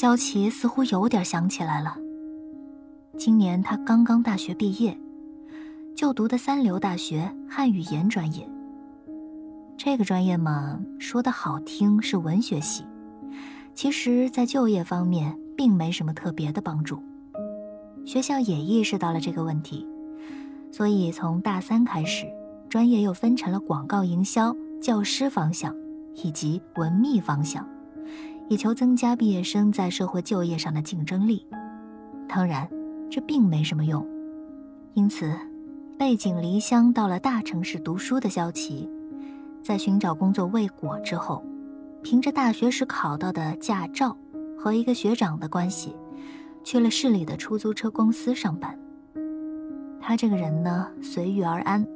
萧琪似乎有点想起来了。今年他刚刚大学毕业，就读的三流大学汉语言专业。这个专业嘛，说的好听是文学系，其实，在就业方面并没什么特别的帮助。学校也意识到了这个问题，所以从大三开始，专业又分成了广告营销、教师方向以及文秘方向。以求增加毕业生在社会就业上的竞争力，当然，这并没什么用。因此，背井离乡到了大城市读书的萧琪，在寻找工作未果之后，凭着大学时考到的驾照和一个学长的关系，去了市里的出租车公司上班。他这个人呢，随遇而安，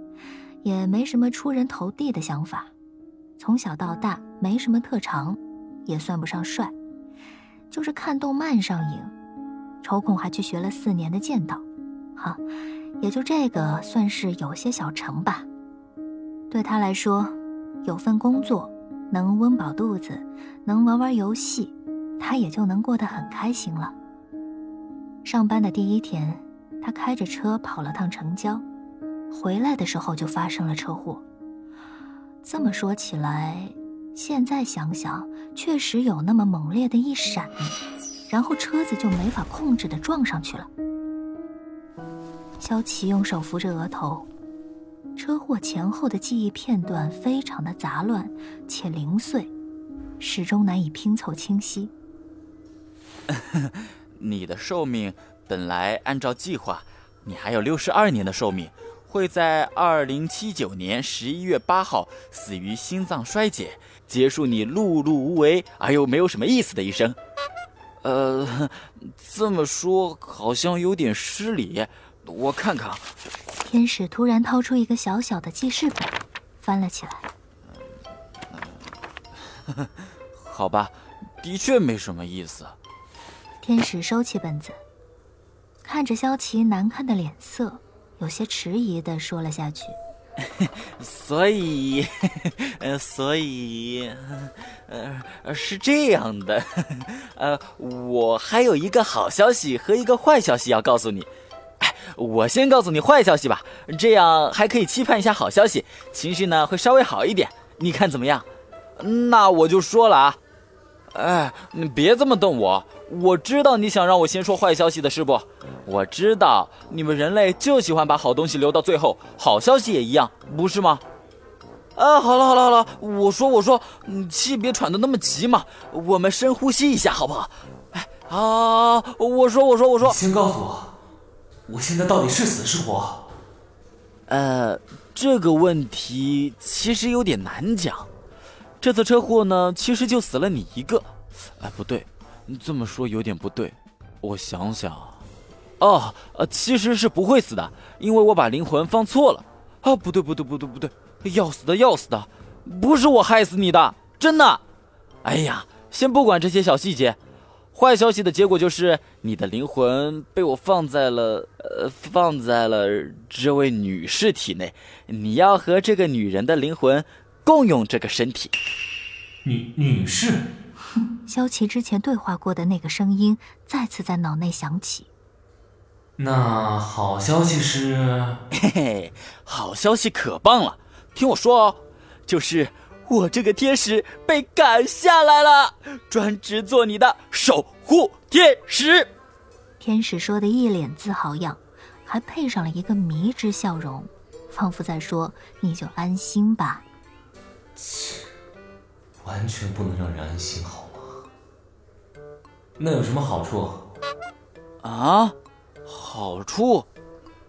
也没什么出人头地的想法，从小到大没什么特长。也算不上帅，就是看动漫上瘾，抽空还去学了四年的剑道，哈，也就这个算是有些小成吧。对他来说，有份工作，能温饱肚子，能玩玩游戏，他也就能过得很开心了。上班的第一天，他开着车跑了趟城郊，回来的时候就发生了车祸。这么说起来。现在想想，确实有那么猛烈的一闪，然后车子就没法控制的撞上去了。萧琪用手扶着额头，车祸前后的记忆片段非常的杂乱且零碎，始终难以拼凑清晰。你的寿命本来按照计划，你还有六十二年的寿命，会在二零七九年十一月八号死于心脏衰竭。结束你碌碌无为而又没有什么意思的一生，呃，这么说好像有点失礼。我看看，天使突然掏出一个小小的记事本，翻了起来。好吧，的确没什么意思。天使收起本子，看着萧琪难看的脸色，有些迟疑的说了下去。所以，呃，所以，呃，是这样的，呃，我还有一个好消息和一个坏消息要告诉你。我先告诉你坏消息吧，这样还可以期盼一下好消息，情绪呢会稍微好一点。你看怎么样？那我就说了啊。哎，你别这么瞪我！我知道你想让我先说坏消息的是不？我知道你们人类就喜欢把好东西留到最后，好消息也一样，不是吗？啊，好了好了好了，我说我说，你气别喘得那么急嘛，我们深呼吸一下好不好？哎，好，我说我说我说，先告诉我，我现在到底是死是活？呃，这个问题其实有点难讲。这次车祸呢，其实就死了你一个。哎，不对，这么说有点不对。我想想，哦，呃，其实是不会死的，因为我把灵魂放错了。啊，不对，不对，不对，不对，要死的，要死的，不是我害死你的，真的。哎呀，先不管这些小细节，坏消息的结果就是你的灵魂被我放在了，呃，放在了这位女士体内。你要和这个女人的灵魂。共用这个身体，女女士。萧琪之前对话过的那个声音再次在脑内响起。那好消息是，嘿嘿，好消息可棒了！听我说哦，就是我这个天使被赶下来了，专职做你的守护天使。天使说的一脸自豪样，还配上了一个迷之笑容，仿佛在说：“你就安心吧。”切，完全不能让人安心，好吗？那有什么好处？啊，好处？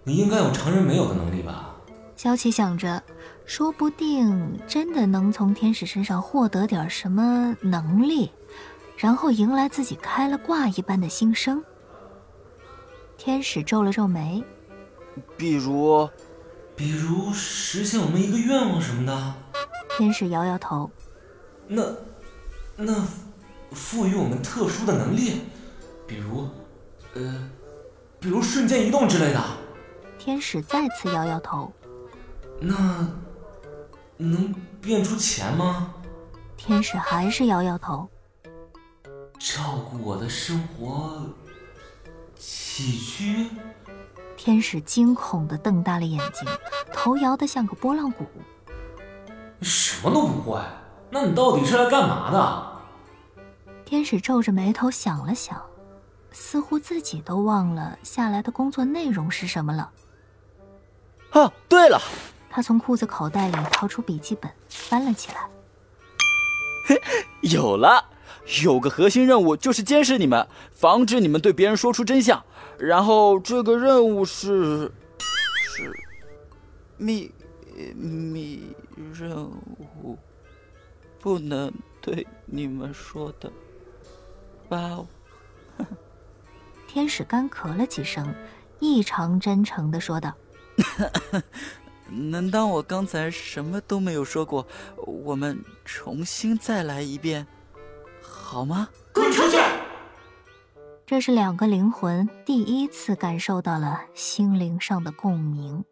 你应该有常人没有的能力吧？萧琪想着，说不定真的能从天使身上获得点什么能力，然后迎来自己开了挂一般的新生。天使皱了皱眉，比如，比如实现我们一个愿望什么的。天使摇摇头，那，那，赋予我们特殊的能力，比如，呃，比如瞬间移动之类的。天使再次摇摇头，那，能变出钱吗？天使还是摇摇头。照顾我的生活起居。天使惊恐的瞪大了眼睛，头摇得像个拨浪鼓。什么都不会，那你到底是来干嘛的？天使皱着眉头想了想，似乎自己都忘了下来的工作内容是什么了。哦，对了，他从裤子口袋里掏出笔记本，翻了起来。有了，有个核心任务就是监视你们，防止你们对别人说出真相。然后这个任务是是秘密任务，不能对你们说的。吧。天使干咳了几声，异常真诚的说道：“ 能当我刚才什么都没有说过？我们重新再来一遍，好吗？”滚出去！这是两个灵魂第一次感受到了心灵上的共鸣。